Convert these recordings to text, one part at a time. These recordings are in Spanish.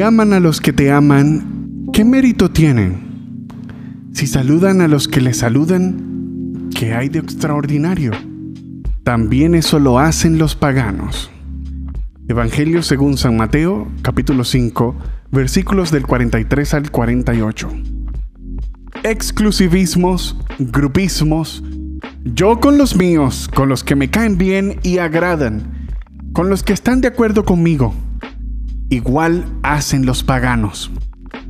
Aman a los que te aman, ¿qué mérito tienen? Si saludan a los que les saludan, ¿qué hay de extraordinario? También eso lo hacen los paganos. Evangelio según San Mateo, capítulo 5, versículos del 43 al 48. Exclusivismos, grupismos, yo con los míos, con los que me caen bien y agradan, con los que están de acuerdo conmigo. Igual hacen los paganos.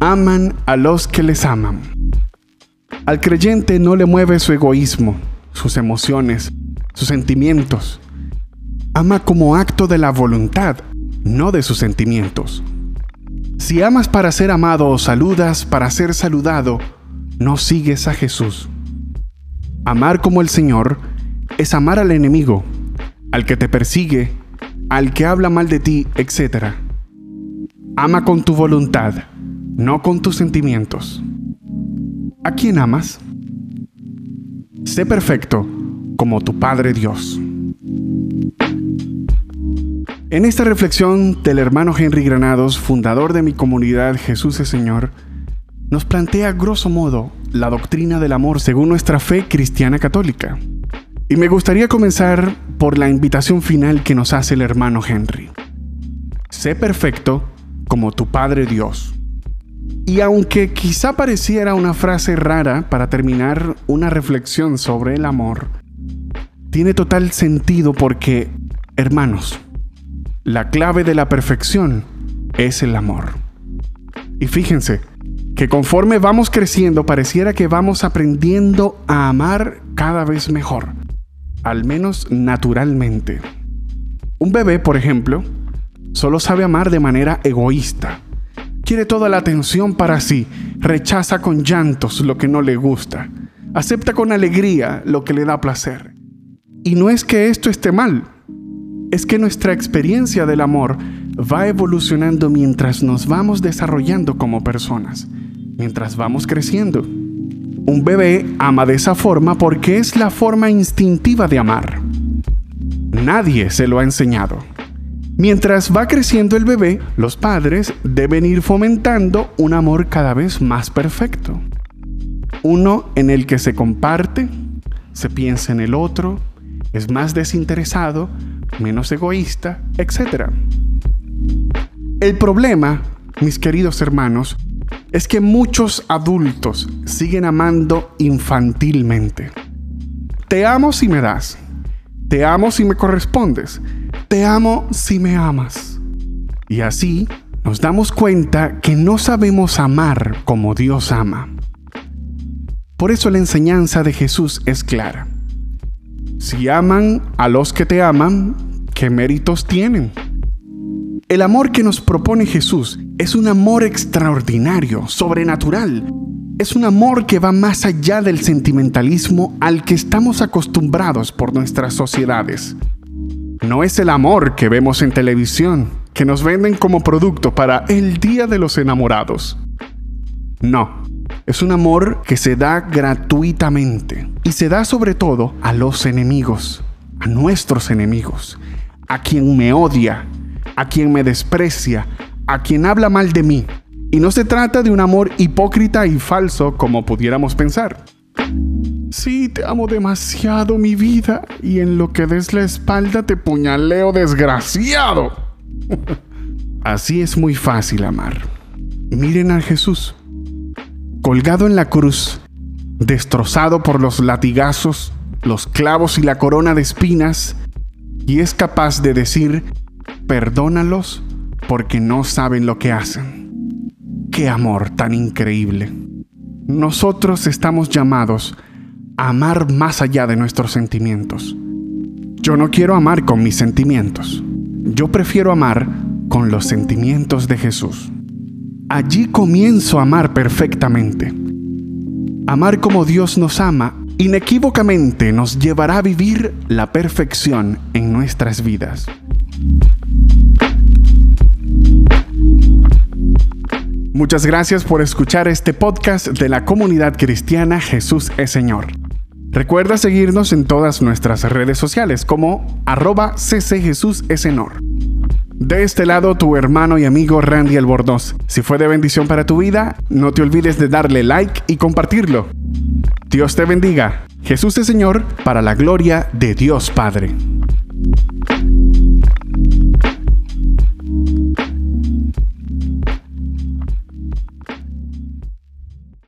Aman a los que les aman. Al creyente no le mueve su egoísmo, sus emociones, sus sentimientos. Ama como acto de la voluntad, no de sus sentimientos. Si amas para ser amado o saludas para ser saludado, no sigues a Jesús. Amar como el Señor es amar al enemigo, al que te persigue, al que habla mal de ti, etc. Ama con tu voluntad, no con tus sentimientos. ¿A quién amas? Sé perfecto como tu Padre Dios. En esta reflexión del hermano Henry Granados, fundador de mi comunidad Jesús es Señor, nos plantea grosso modo la doctrina del amor según nuestra fe cristiana católica. Y me gustaría comenzar por la invitación final que nos hace el hermano Henry. Sé perfecto como tu Padre Dios. Y aunque quizá pareciera una frase rara para terminar una reflexión sobre el amor, tiene total sentido porque, hermanos, la clave de la perfección es el amor. Y fíjense, que conforme vamos creciendo pareciera que vamos aprendiendo a amar cada vez mejor, al menos naturalmente. Un bebé, por ejemplo, solo sabe amar de manera egoísta. Quiere toda la atención para sí, rechaza con llantos lo que no le gusta, acepta con alegría lo que le da placer. Y no es que esto esté mal, es que nuestra experiencia del amor va evolucionando mientras nos vamos desarrollando como personas mientras vamos creciendo. Un bebé ama de esa forma porque es la forma instintiva de amar. Nadie se lo ha enseñado. Mientras va creciendo el bebé, los padres deben ir fomentando un amor cada vez más perfecto. Uno en el que se comparte, se piensa en el otro, es más desinteresado, menos egoísta, etc. El problema, mis queridos hermanos, es que muchos adultos siguen amando infantilmente. Te amo si me das. Te amo si me correspondes. Te amo si me amas. Y así nos damos cuenta que no sabemos amar como Dios ama. Por eso la enseñanza de Jesús es clara. Si aman a los que te aman, ¿qué méritos tienen? El amor que nos propone Jesús es un amor extraordinario, sobrenatural. Es un amor que va más allá del sentimentalismo al que estamos acostumbrados por nuestras sociedades. No es el amor que vemos en televisión, que nos venden como producto para el Día de los Enamorados. No, es un amor que se da gratuitamente y se da sobre todo a los enemigos, a nuestros enemigos, a quien me odia, a quien me desprecia, a quien habla mal de mí. Y no se trata de un amor hipócrita y falso como pudiéramos pensar. Sí, te amo demasiado mi vida y en lo que des la espalda te puñaleo desgraciado. Así es muy fácil amar. Miren a Jesús, colgado en la cruz, destrozado por los latigazos, los clavos y la corona de espinas, y es capaz de decir Perdónalos porque no saben lo que hacen. Qué amor tan increíble. Nosotros estamos llamados amar más allá de nuestros sentimientos. Yo no quiero amar con mis sentimientos. Yo prefiero amar con los sentimientos de Jesús. Allí comienzo a amar perfectamente. Amar como Dios nos ama inequívocamente nos llevará a vivir la perfección en nuestras vidas. Muchas gracias por escuchar este podcast de la comunidad cristiana Jesús es Señor. Recuerda seguirnos en todas nuestras redes sociales como arroba De este lado, tu hermano y amigo Randy Albornoz. Si fue de bendición para tu vida, no te olvides de darle like y compartirlo. Dios te bendiga. Jesús es Señor para la gloria de Dios Padre.